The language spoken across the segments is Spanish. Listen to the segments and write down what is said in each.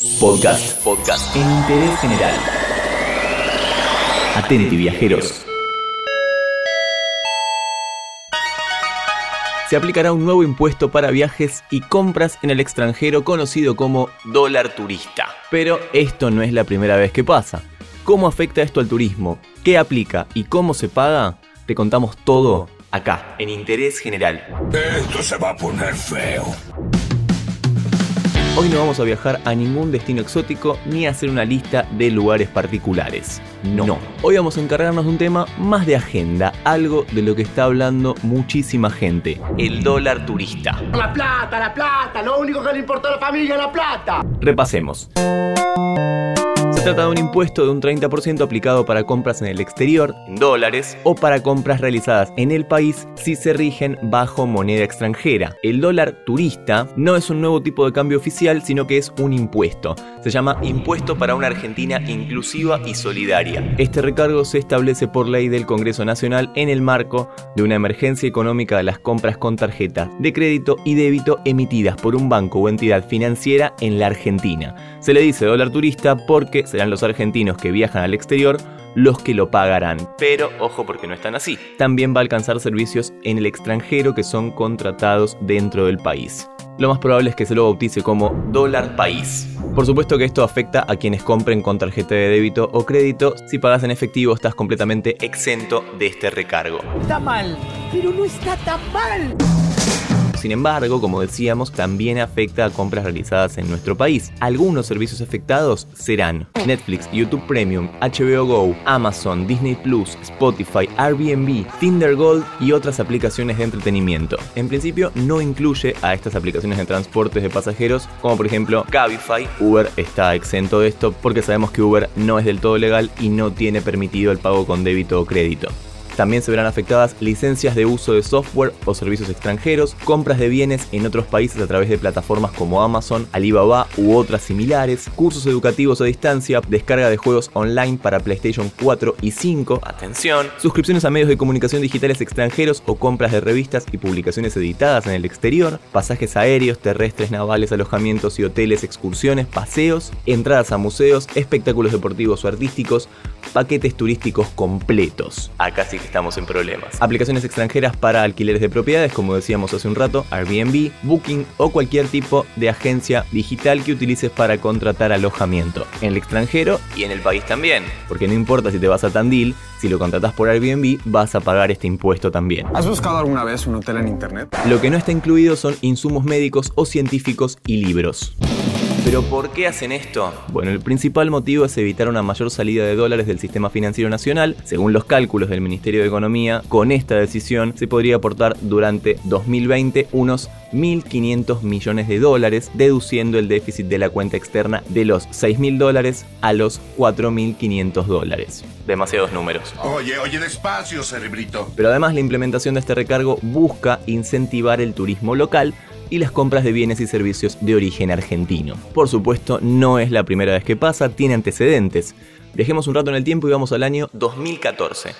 Podcast. Podcast. En interés general. Atenti viajeros. Se aplicará un nuevo impuesto para viajes y compras en el extranjero conocido como dólar turista. Pero esto no es la primera vez que pasa. ¿Cómo afecta esto al turismo? ¿Qué aplica y cómo se paga? Te contamos todo acá, en Interés General. Esto se va a poner feo. Hoy no vamos a viajar a ningún destino exótico ni a hacer una lista de lugares particulares. No. Hoy vamos a encargarnos de un tema más de agenda, algo de lo que está hablando muchísima gente, el dólar turista. La plata, la plata, lo único que le importa a la familia es la plata. Repasemos. Se trata de un impuesto de un 30% aplicado para compras en el exterior, en dólares, o para compras realizadas en el país si se rigen bajo moneda extranjera. El dólar turista no es un nuevo tipo de cambio oficial, sino que es un impuesto. Se llama Impuesto para una Argentina inclusiva y solidaria. Este recargo se establece por ley del Congreso Nacional en el marco de una emergencia económica de las compras con tarjetas de crédito y débito emitidas por un banco o entidad financiera en la Argentina. Se le dice dólar turista porque serán los argentinos que viajan al exterior los que lo pagarán. Pero ojo porque no están así. También va a alcanzar servicios en el extranjero que son contratados dentro del país. Lo más probable es que se lo bautice como dólar país. Por supuesto que esto afecta a quienes compren con tarjeta de débito o crédito. Si pagas en efectivo estás completamente exento de este recargo. Está mal, pero no está tan mal. Sin embargo, como decíamos, también afecta a compras realizadas en nuestro país. Algunos servicios afectados serán Netflix, YouTube Premium, HBO Go, Amazon, Disney Plus, Spotify, Airbnb, Tinder Gold y otras aplicaciones de entretenimiento. En principio no incluye a estas aplicaciones de transportes de pasajeros, como por ejemplo Cabify. Uber está exento de esto porque sabemos que Uber no es del todo legal y no tiene permitido el pago con débito o crédito. También se verán afectadas licencias de uso de software o servicios extranjeros, compras de bienes en otros países a través de plataformas como Amazon, Alibaba u otras similares, cursos educativos a distancia, descarga de juegos online para PlayStation 4 y 5, atención, suscripciones a medios de comunicación digitales extranjeros o compras de revistas y publicaciones editadas en el exterior, pasajes aéreos, terrestres, navales, alojamientos y hoteles, excursiones, paseos, entradas a museos, espectáculos deportivos o artísticos, paquetes turísticos completos. Acá sí que estamos en problemas. Aplicaciones extranjeras para alquileres de propiedades, como decíamos hace un rato, Airbnb, Booking o cualquier tipo de agencia digital que utilices para contratar alojamiento. En el extranjero y en el país también. Porque no importa si te vas a Tandil, si lo contratas por Airbnb vas a pagar este impuesto también. ¿Has buscado alguna vez un hotel en internet? Lo que no está incluido son insumos médicos o científicos y libros. ¿Pero por qué hacen esto? Bueno, el principal motivo es evitar una mayor salida de dólares del sistema financiero nacional. Según los cálculos del Ministerio de Economía, con esta decisión se podría aportar durante 2020 unos 1.500 millones de dólares, deduciendo el déficit de la cuenta externa de los 6.000 dólares a los 4.500 dólares. Demasiados números. Oye, oye, despacio, cerebrito. Pero además la implementación de este recargo busca incentivar el turismo local y las compras de bienes y servicios de origen argentino. Por supuesto, no es la primera vez que pasa, tiene antecedentes. Dejemos un rato en el tiempo y vamos al año 2014.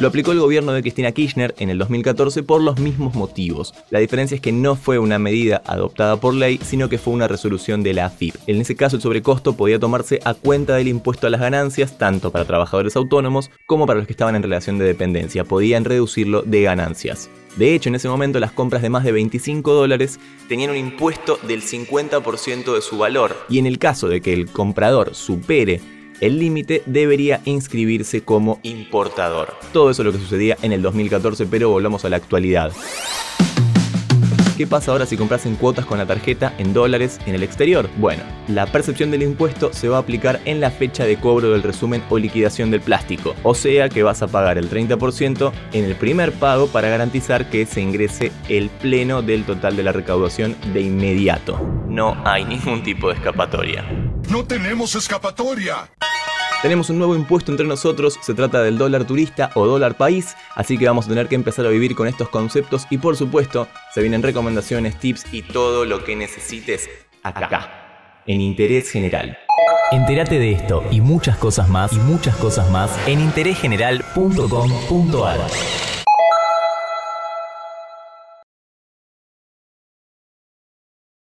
Lo aplicó el gobierno de Cristina Kirchner en el 2014 por los mismos motivos. La diferencia es que no fue una medida adoptada por ley, sino que fue una resolución de la AFIP. En ese caso, el sobrecosto podía tomarse a cuenta del impuesto a las ganancias, tanto para trabajadores autónomos como para los que estaban en relación de dependencia. Podían reducirlo de ganancias. De hecho, en ese momento las compras de más de 25 dólares tenían un impuesto del 50% de su valor. Y en el caso de que el comprador supere el límite debería inscribirse como importador. Todo eso es lo que sucedía en el 2014, pero volvamos a la actualidad. ¿Qué pasa ahora si compras en cuotas con la tarjeta en dólares en el exterior? Bueno, la percepción del impuesto se va a aplicar en la fecha de cobro del resumen o liquidación del plástico, o sea que vas a pagar el 30% en el primer pago para garantizar que se ingrese el pleno del total de la recaudación de inmediato. No hay ningún tipo de escapatoria. No tenemos escapatoria. Tenemos un nuevo impuesto entre nosotros, se trata del dólar turista o dólar país, así que vamos a tener que empezar a vivir con estos conceptos y por supuesto se vienen recomendaciones, tips y todo lo que necesites acá, en interés general. Entérate de esto y muchas cosas más y muchas cosas más en interésgeneral.com.ar.